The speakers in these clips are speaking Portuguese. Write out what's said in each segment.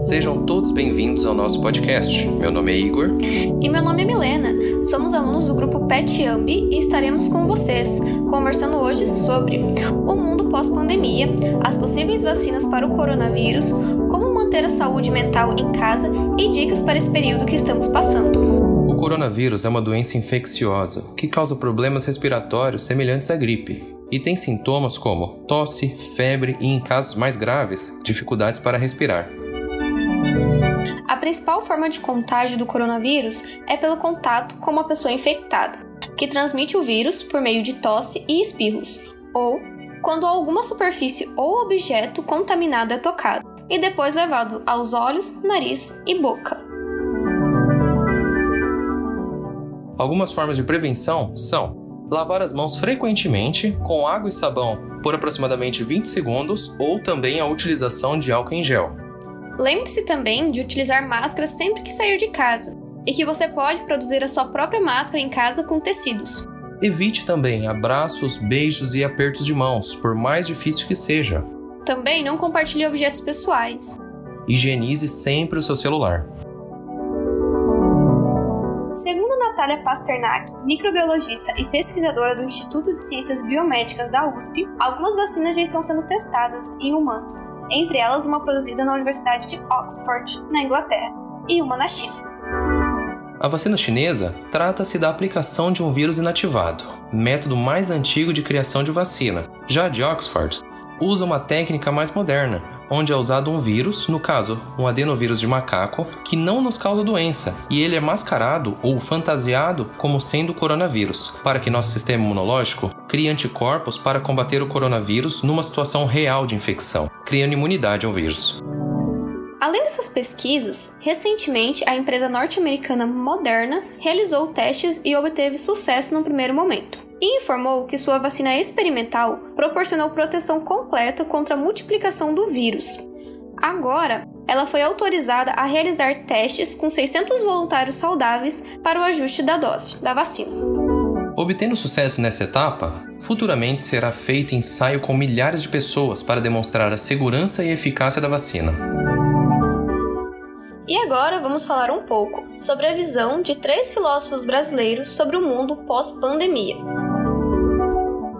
Sejam todos bem-vindos ao nosso podcast. Meu nome é Igor. E meu nome é Milena. Somos alunos do grupo PET Ambi e estaremos com vocês, conversando hoje sobre o mundo pós-pandemia, as possíveis vacinas para o coronavírus, como manter a saúde mental em casa e dicas para esse período que estamos passando. O coronavírus é uma doença infecciosa que causa problemas respiratórios semelhantes à gripe e tem sintomas como tosse, febre e, em casos mais graves, dificuldades para respirar. A principal forma de contágio do coronavírus é pelo contato com uma pessoa infectada, que transmite o vírus por meio de tosse e espirros, ou quando alguma superfície ou objeto contaminado é tocado e depois levado aos olhos, nariz e boca. Algumas formas de prevenção são lavar as mãos frequentemente com água e sabão por aproximadamente 20 segundos ou também a utilização de álcool em gel. Lembre-se também de utilizar máscara sempre que sair de casa e que você pode produzir a sua própria máscara em casa com tecidos. Evite também abraços, beijos e apertos de mãos, por mais difícil que seja. Também não compartilhe objetos pessoais. Higienize sempre o seu celular. Segundo Natália Pasternak, microbiologista e pesquisadora do Instituto de Ciências Biomédicas da USP, algumas vacinas já estão sendo testadas em humanos, entre elas uma produzida na Universidade de Oxford, na Inglaterra, e uma na China. A vacina chinesa trata-se da aplicação de um vírus inativado, método mais antigo de criação de vacina. Já a de Oxford usa uma técnica mais moderna, onde é usado um vírus, no caso, um adenovírus de macaco, que não nos causa doença, e ele é mascarado ou fantasiado como sendo coronavírus, para que nosso sistema imunológico crie anticorpos para combater o coronavírus numa situação real de infecção, criando imunidade ao vírus. Além dessas pesquisas, recentemente a empresa norte-americana Moderna realizou testes e obteve sucesso no primeiro momento e informou que sua vacina experimental proporcionou proteção completa contra a multiplicação do vírus. Agora, ela foi autorizada a realizar testes com 600 voluntários saudáveis para o ajuste da dose da vacina. Obtendo sucesso nessa etapa, futuramente será feito ensaio com milhares de pessoas para demonstrar a segurança e eficácia da vacina. E agora vamos falar um pouco sobre a visão de três filósofos brasileiros sobre o mundo pós-pandemia.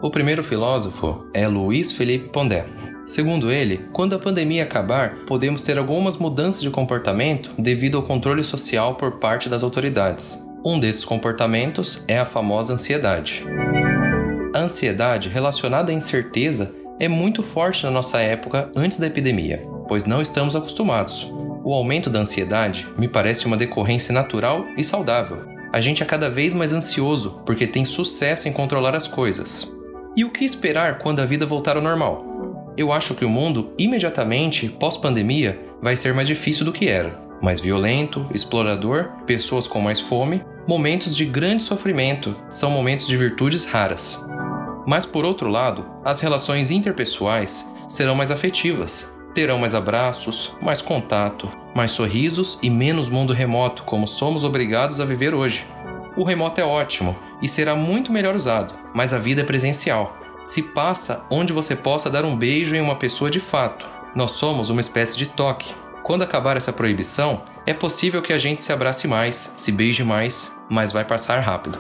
O primeiro filósofo é Luiz Felipe Pondé. Segundo ele, quando a pandemia acabar, podemos ter algumas mudanças de comportamento devido ao controle social por parte das autoridades. Um desses comportamentos é a famosa ansiedade. A ansiedade relacionada à incerteza é muito forte na nossa época antes da epidemia, pois não estamos acostumados. O aumento da ansiedade me parece uma decorrência natural e saudável. A gente é cada vez mais ansioso porque tem sucesso em controlar as coisas, e o que esperar quando a vida voltar ao normal? Eu acho que o mundo, imediatamente pós-pandemia, vai ser mais difícil do que era. Mais violento, explorador, pessoas com mais fome, momentos de grande sofrimento são momentos de virtudes raras. Mas por outro lado, as relações interpessoais serão mais afetivas, terão mais abraços, mais contato, mais sorrisos e menos mundo remoto como somos obrigados a viver hoje. O remoto é ótimo e será muito melhor usado, mas a vida é presencial. Se passa onde você possa dar um beijo em uma pessoa de fato. Nós somos uma espécie de toque. Quando acabar essa proibição, é possível que a gente se abrace mais, se beije mais, mas vai passar rápido.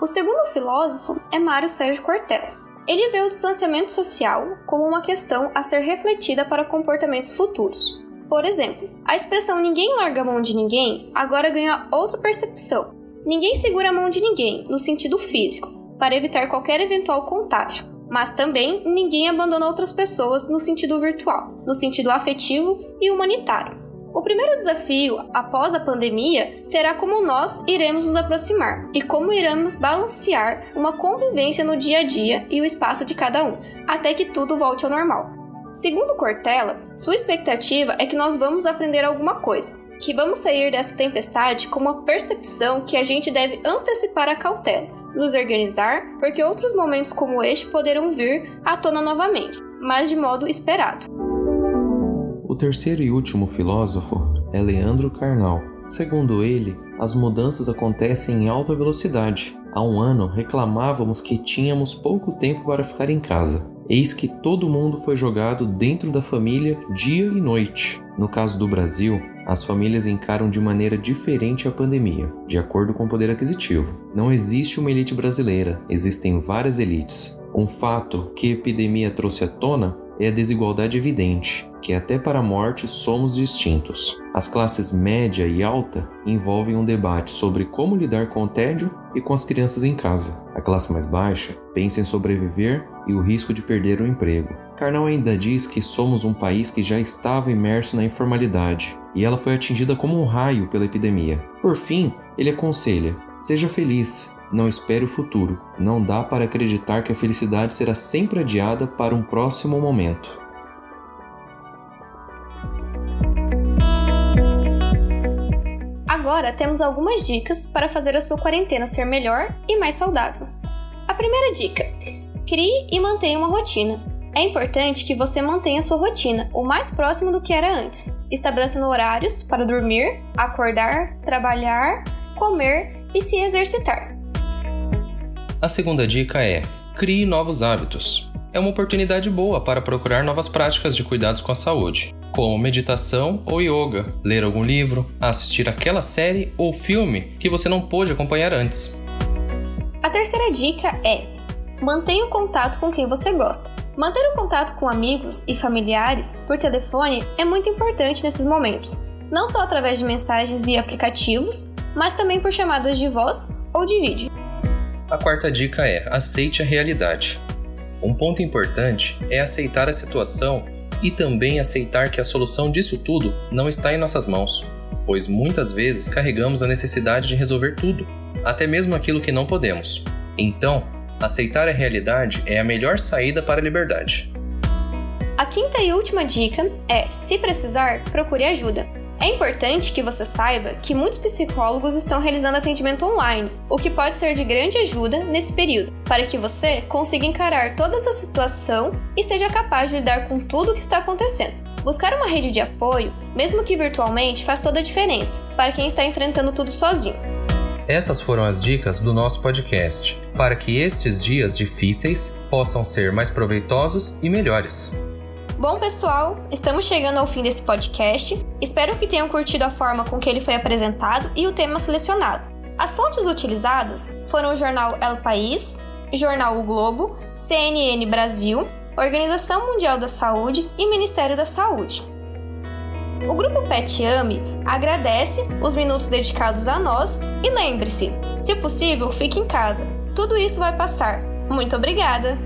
O segundo filósofo é Mário Sérgio Cortella. Ele vê o distanciamento social como uma questão a ser refletida para comportamentos futuros. Por exemplo, a expressão ninguém larga a mão de ninguém agora ganha outra percepção. Ninguém segura a mão de ninguém, no sentido físico, para evitar qualquer eventual contágio, mas também ninguém abandona outras pessoas no sentido virtual, no sentido afetivo e humanitário. O primeiro desafio após a pandemia será como nós iremos nos aproximar e como iremos balancear uma convivência no dia a dia e o espaço de cada um, até que tudo volte ao normal. Segundo Cortella, sua expectativa é que nós vamos aprender alguma coisa, que vamos sair dessa tempestade com uma percepção que a gente deve antecipar a cautela, nos organizar, porque outros momentos como este poderão vir à tona novamente, mas de modo esperado. O terceiro e último filósofo é Leandro Carnal. Segundo ele, as mudanças acontecem em alta velocidade. Há um ano reclamávamos que tínhamos pouco tempo para ficar em casa eis que todo mundo foi jogado dentro da família dia e noite. No caso do Brasil, as famílias encaram de maneira diferente a pandemia, de acordo com o poder aquisitivo. Não existe uma elite brasileira, existem várias elites. Um fato que a epidemia trouxe à tona é a desigualdade evidente, que até para a morte somos distintos. As classes média e alta envolvem um debate sobre como lidar com o tédio e com as crianças em casa. A classe mais baixa pensa em sobreviver e o risco de perder o emprego. Karnal ainda diz que somos um país que já estava imerso na informalidade e ela foi atingida como um raio pela epidemia. Por fim, ele aconselha: seja feliz, não espere o futuro. Não dá para acreditar que a felicidade será sempre adiada para um próximo momento. Agora temos algumas dicas para fazer a sua quarentena ser melhor e mais saudável. A primeira dica: crie e mantenha uma rotina. É importante que você mantenha sua rotina o mais próximo do que era antes, estabelecendo horários para dormir, acordar, trabalhar, comer e se exercitar. A segunda dica é: crie novos hábitos. É uma oportunidade boa para procurar novas práticas de cuidados com a saúde, como meditação ou yoga, ler algum livro, assistir aquela série ou filme que você não pôde acompanhar antes. A terceira dica é: mantenha o contato com quem você gosta. Manter o contato com amigos e familiares por telefone é muito importante nesses momentos, não só através de mensagens via aplicativos, mas também por chamadas de voz ou de vídeo. A quarta dica é: aceite a realidade. Um ponto importante é aceitar a situação e também aceitar que a solução disso tudo não está em nossas mãos, pois muitas vezes carregamos a necessidade de resolver tudo, até mesmo aquilo que não podemos. Então, aceitar a realidade é a melhor saída para a liberdade. A quinta e última dica é: se precisar, procure ajuda. É importante que você saiba que muitos psicólogos estão realizando atendimento online, o que pode ser de grande ajuda nesse período, para que você consiga encarar toda essa situação e seja capaz de lidar com tudo o que está acontecendo. Buscar uma rede de apoio, mesmo que virtualmente, faz toda a diferença para quem está enfrentando tudo sozinho. Essas foram as dicas do nosso podcast, para que estes dias difíceis possam ser mais proveitosos e melhores. Bom, pessoal, estamos chegando ao fim desse podcast. Espero que tenham curtido a forma com que ele foi apresentado e o tema selecionado. As fontes utilizadas foram o jornal El País, jornal O Globo, CNN Brasil, Organização Mundial da Saúde e Ministério da Saúde. O grupo Pet Ame agradece os minutos dedicados a nós e lembre-se, se possível, fique em casa. Tudo isso vai passar. Muito obrigada!